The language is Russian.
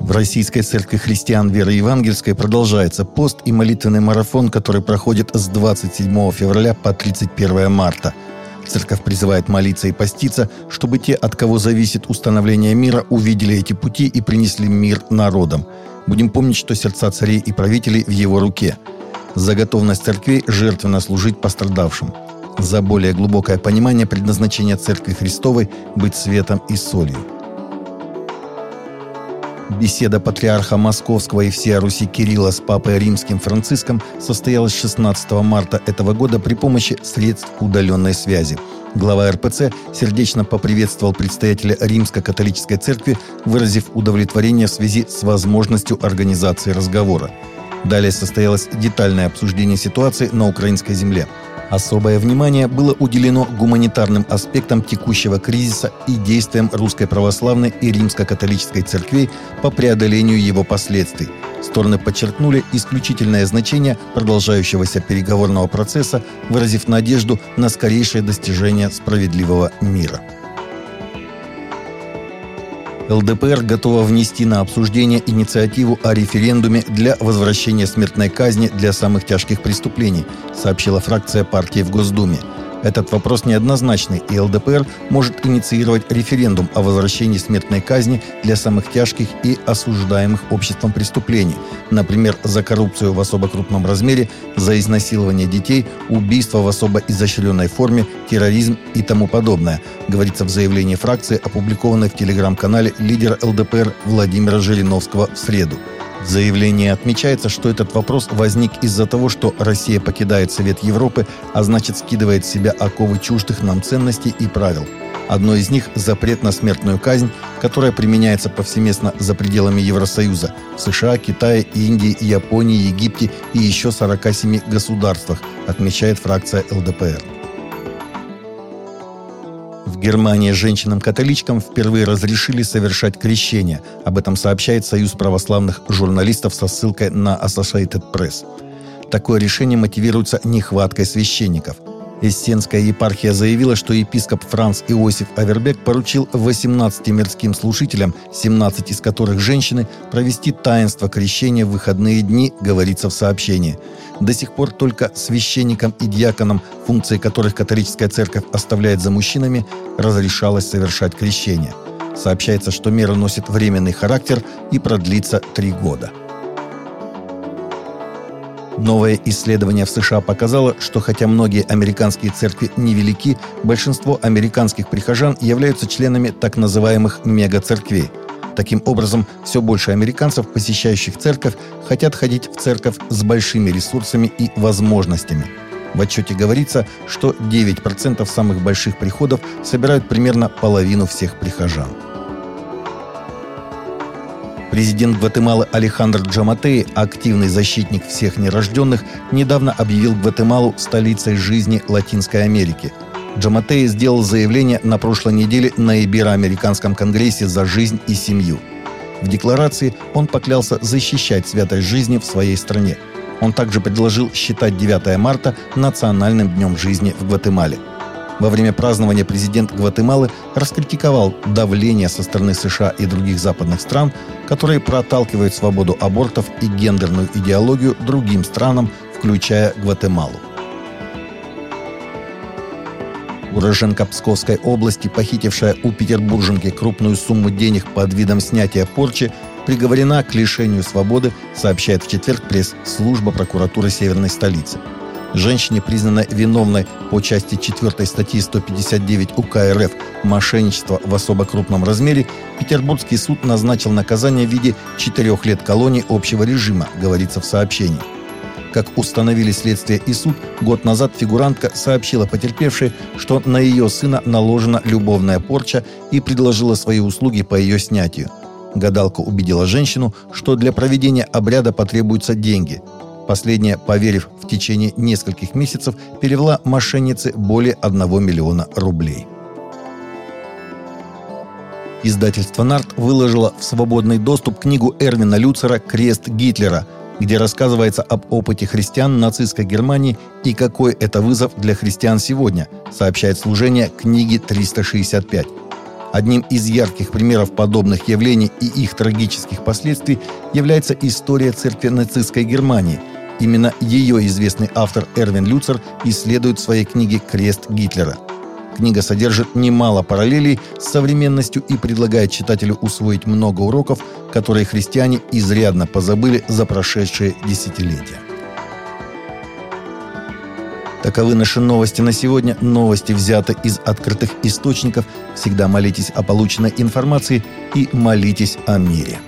В Российской Церкви Христиан Веры Евангельской продолжается пост и молитвенный марафон, который проходит с 27 февраля по 31 марта. Церковь призывает молиться и поститься, чтобы те, от кого зависит установление мира, увидели эти пути и принесли мир народам. Будем помнить, что сердца царей и правителей в его руке. За готовность церквей жертвенно служить пострадавшим. За более глубокое понимание предназначения Церкви Христовой быть светом и солью. Беседа патриарха Московского и всея Руси Кирилла с папой римским Франциском состоялась 16 марта этого года при помощи средств удаленной связи. Глава РПЦ сердечно поприветствовал предстоятеля Римско-католической церкви, выразив удовлетворение в связи с возможностью организации разговора. Далее состоялось детальное обсуждение ситуации на украинской земле – Особое внимание было уделено гуманитарным аспектам текущего кризиса и действиям Русской Православной и Римско-католической церквей по преодолению его последствий. Стороны подчеркнули исключительное значение продолжающегося переговорного процесса, выразив надежду на скорейшее достижение справедливого мира. ЛДПР готова внести на обсуждение инициативу о референдуме для возвращения смертной казни для самых тяжких преступлений, сообщила фракция партии в Госдуме – этот вопрос неоднозначный, и ЛДПР может инициировать референдум о возвращении смертной казни для самых тяжких и осуждаемых обществом преступлений, например, за коррупцию в особо крупном размере, за изнасилование детей, убийство в особо изощренной форме, терроризм и тому подобное, говорится в заявлении фракции, опубликованной в телеграм-канале лидера ЛДПР Владимира Жириновского в среду. В заявлении отмечается, что этот вопрос возник из-за того, что Россия покидает Совет Европы, а значит скидывает с себя оковы чуждых нам ценностей и правил. Одно из них – запрет на смертную казнь, которая применяется повсеместно за пределами Евросоюза – США, Китае, Индии, Японии, Египте и еще 47 государствах, отмечает фракция ЛДПР. Германии женщинам-католичкам впервые разрешили совершать крещение. Об этом сообщает Союз православных журналистов со ссылкой на Associated Press. Такое решение мотивируется нехваткой священников – Эссенская епархия заявила, что епископ Франц Иосиф Авербек поручил 18 мирским служителям, 17 из которых женщины, провести таинство крещения в выходные дни, говорится в сообщении. До сих пор только священникам и диаконам, функции которых католическая церковь оставляет за мужчинами, разрешалось совершать крещение. Сообщается, что мера носит временный характер и продлится три года. Новое исследование в США показало, что хотя многие американские церкви невелики, большинство американских прихожан являются членами так называемых мегацерквей. Таким образом, все больше американцев, посещающих церковь, хотят ходить в церковь с большими ресурсами и возможностями. В отчете говорится, что 9% самых больших приходов собирают примерно половину всех прихожан. Президент Гватемалы Алехандр Джаматеи, активный защитник всех нерожденных, недавно объявил Гватемалу столицей жизни Латинской Америки. Джаматеи сделал заявление на прошлой неделе на Ибероамериканском конгрессе за жизнь и семью. В декларации он поклялся защищать святость жизни в своей стране. Он также предложил считать 9 марта национальным днем жизни в Гватемале – во время празднования президент Гватемалы раскритиковал давление со стороны США и других западных стран, которые проталкивают свободу абортов и гендерную идеологию другим странам, включая Гватемалу. Уроженка Псковской области, похитившая у петербурженки крупную сумму денег под видом снятия порчи, приговорена к лишению свободы, сообщает в четверг пресс-служба прокуратуры Северной столицы. Женщине, признанной виновной по части 4 статьи 159 УК РФ «Мошенничество в особо крупном размере», Петербургский суд назначил наказание в виде 4 лет колонии общего режима, говорится в сообщении. Как установили следствие и суд, год назад фигурантка сообщила потерпевшей, что на ее сына наложена любовная порча и предложила свои услуги по ее снятию. Гадалка убедила женщину, что для проведения обряда потребуются деньги – Последняя, поверив в течение нескольких месяцев, перевела мошеннице более 1 миллиона рублей. Издательство «Нарт» выложило в свободный доступ книгу Эрвина Люцера «Крест Гитлера». где рассказывается об опыте христиан нацистской Германии и какой это вызов для христиан сегодня, сообщает служение книги 365. Одним из ярких примеров подобных явлений и их трагических последствий является история церкви нацистской Германии. Именно ее известный автор Эрвин Люцер исследует в своей книге «Крест Гитлера». Книга содержит немало параллелей с современностью и предлагает читателю усвоить много уроков, которые христиане изрядно позабыли за прошедшие десятилетия. Таковы наши новости на сегодня. Новости взяты из открытых источников. Всегда молитесь о полученной информации и молитесь о мире.